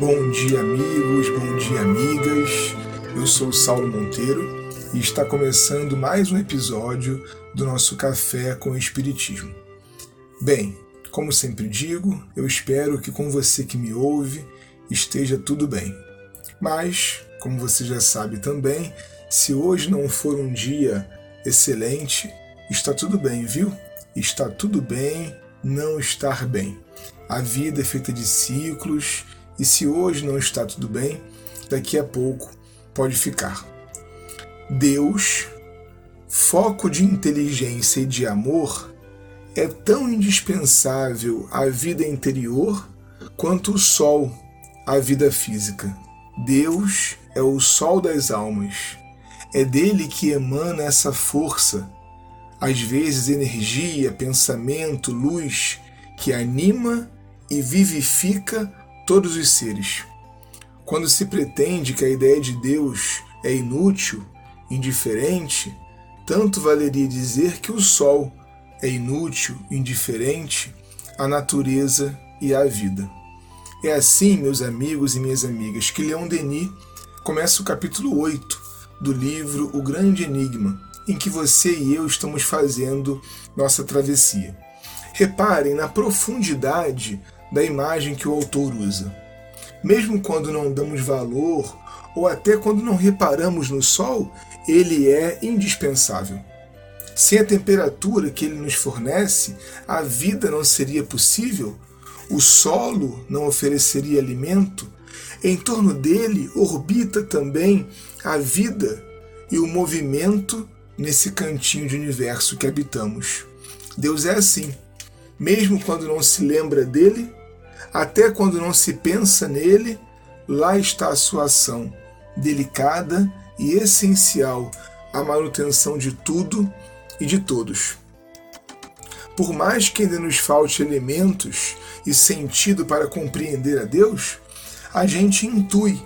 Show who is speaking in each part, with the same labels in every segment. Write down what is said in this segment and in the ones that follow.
Speaker 1: Bom dia, amigos, bom dia, amigas. Eu sou Saulo Monteiro e está começando mais um episódio do nosso Café com o Espiritismo. Bem, como sempre digo, eu espero que com você que me ouve esteja tudo bem. Mas, como você já sabe também, se hoje não for um dia excelente, está tudo bem, viu? Está tudo bem não estar bem. A vida é feita de ciclos e se hoje não está tudo bem, daqui a pouco pode ficar. Deus, foco de inteligência e de amor, é tão indispensável à vida interior quanto o sol à vida física. Deus é o sol das almas. É dele que emana essa força, às vezes energia, pensamento, luz, que anima e vivifica todos os seres. Quando se pretende que a ideia de Deus é inútil, indiferente, tanto valeria dizer que o Sol é inútil, indiferente à natureza e à vida. É assim, meus amigos e minhas amigas, que Leon Denis começa o capítulo 8 do livro O Grande Enigma, em que você e eu estamos fazendo nossa travessia. Reparem na profundidade da imagem que o autor usa. Mesmo quando não damos valor ou até quando não reparamos no sol, ele é indispensável. Sem a temperatura que ele nos fornece, a vida não seria possível, o solo não ofereceria alimento, em torno dele orbita também a vida e o movimento nesse cantinho de universo que habitamos. Deus é assim. Mesmo quando não se lembra dele, até quando não se pensa nele, lá está a sua ação, delicada e essencial à manutenção de tudo e de todos. Por mais que ainda nos falte elementos e sentido para compreender a Deus, a gente intui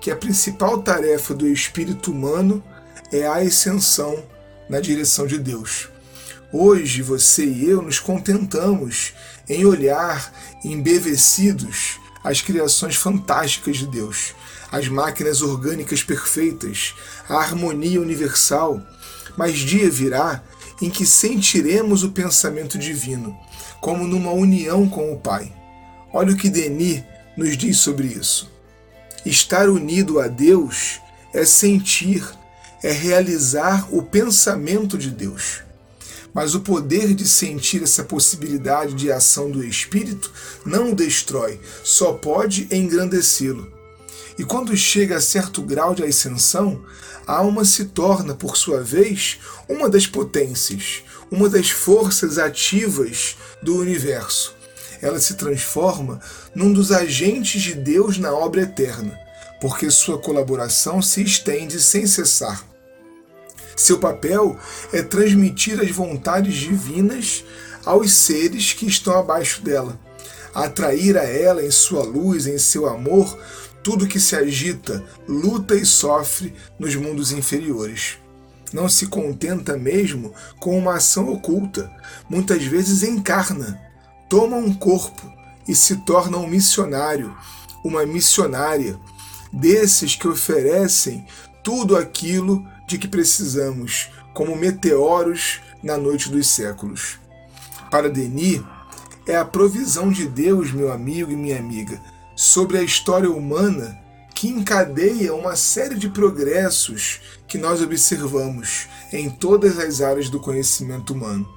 Speaker 1: que a principal tarefa do espírito humano é a ascensão na direção de Deus. Hoje você e eu nos contentamos em olhar embevecidos as criações fantásticas de Deus, as máquinas orgânicas perfeitas, a harmonia universal. Mas dia virá em que sentiremos o pensamento divino, como numa união com o Pai. Olha o que Denis nos diz sobre isso. Estar unido a Deus é sentir, é realizar o pensamento de Deus. Mas o poder de sentir essa possibilidade de ação do espírito não o destrói, só pode engrandecê-lo. E quando chega a certo grau de ascensão, a alma se torna, por sua vez, uma das potências, uma das forças ativas do universo. Ela se transforma num dos agentes de Deus na obra eterna, porque sua colaboração se estende sem cessar. Seu papel é transmitir as vontades divinas aos seres que estão abaixo dela, atrair a ela em sua luz, em seu amor, tudo que se agita, luta e sofre nos mundos inferiores. Não se contenta mesmo com uma ação oculta, muitas vezes encarna, toma um corpo e se torna um missionário, uma missionária, desses que oferecem tudo aquilo de que precisamos, como meteoros na noite dos séculos. Para Denis, é a provisão de Deus, meu amigo e minha amiga, sobre a história humana que encadeia uma série de progressos que nós observamos em todas as áreas do conhecimento humano.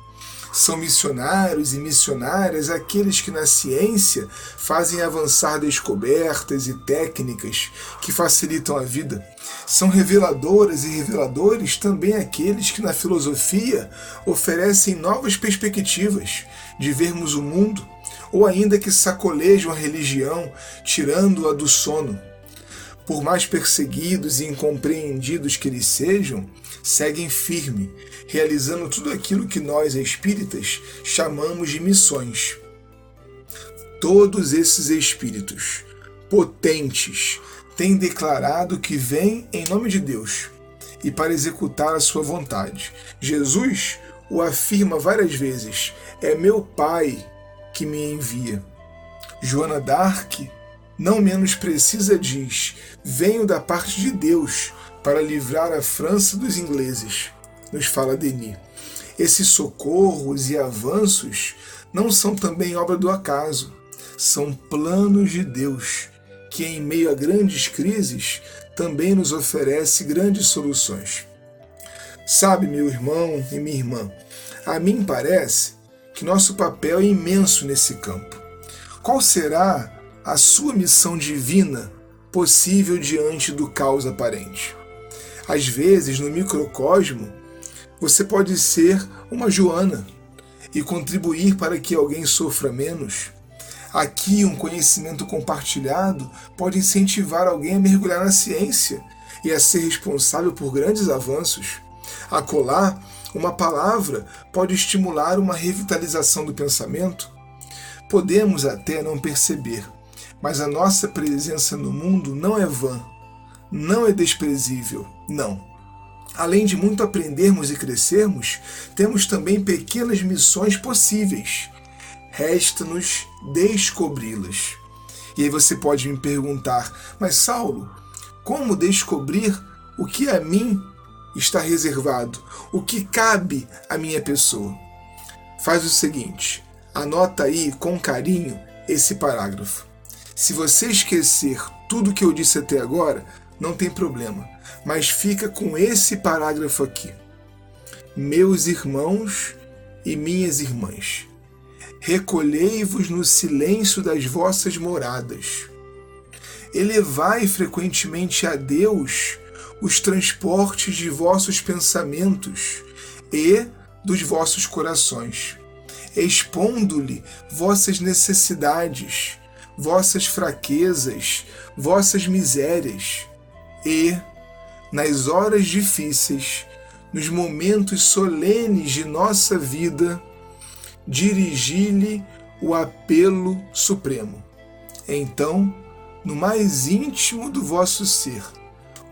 Speaker 1: São missionários e missionárias aqueles que na ciência fazem avançar descobertas e técnicas que facilitam a vida. São reveladoras e reveladores também aqueles que na filosofia oferecem novas perspectivas de vermos o mundo, ou ainda que sacolejam a religião, tirando-a do sono. Por mais perseguidos e incompreendidos que eles sejam, seguem firme, realizando tudo aquilo que nós espíritas chamamos de missões. Todos esses espíritos potentes têm declarado que vêm em nome de Deus e para executar a sua vontade. Jesus o afirma várias vezes: é meu Pai que me envia. Joana d'Arc não menos precisa, diz: Venho da parte de Deus para livrar a França dos ingleses, nos fala Denis. Esses socorros e avanços não são também obra do acaso, são planos de Deus, que em meio a grandes crises também nos oferece grandes soluções. Sabe, meu irmão e minha irmã, a mim parece que nosso papel é imenso nesse campo. Qual será a sua missão divina possível diante do caos aparente? Às vezes, no microcosmo, você pode ser uma Joana e contribuir para que alguém sofra menos. Aqui, um conhecimento compartilhado pode incentivar alguém a mergulhar na ciência e a ser responsável por grandes avanços. Acolá, uma palavra pode estimular uma revitalização do pensamento. Podemos até não perceber, mas a nossa presença no mundo não é vã, não é desprezível, não. Além de muito aprendermos e crescermos, temos também pequenas missões possíveis. Resta-nos descobri-las. E aí você pode me perguntar, mas Saulo, como descobrir o que a mim está reservado, o que cabe à minha pessoa? Faz o seguinte, anota aí com carinho esse parágrafo. Se você esquecer tudo que eu disse até agora, não tem problema mas fica com esse parágrafo aqui. Meus irmãos e minhas irmãs, recolhei-vos no silêncio das vossas moradas. Elevai frequentemente a Deus os transportes de vossos pensamentos e dos vossos corações, expondo-lhe vossas necessidades, vossas fraquezas, vossas misérias, e nas horas difíceis, nos momentos solenes de nossa vida, dirigi-lhe o apelo supremo. Então, no mais íntimo do vosso ser,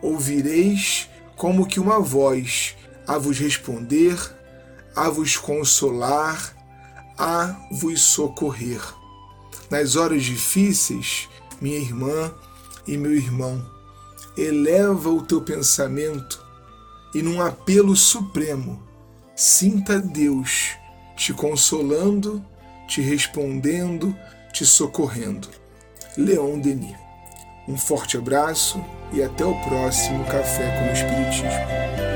Speaker 1: ouvireis como que uma voz a vos responder, a vos consolar, a vos socorrer. Nas horas difíceis, minha irmã e meu irmão, eleva o teu pensamento e, num apelo supremo, sinta Deus te consolando, te respondendo, te socorrendo. Leon Denis. Um forte abraço e até o próximo Café com o Espiritismo.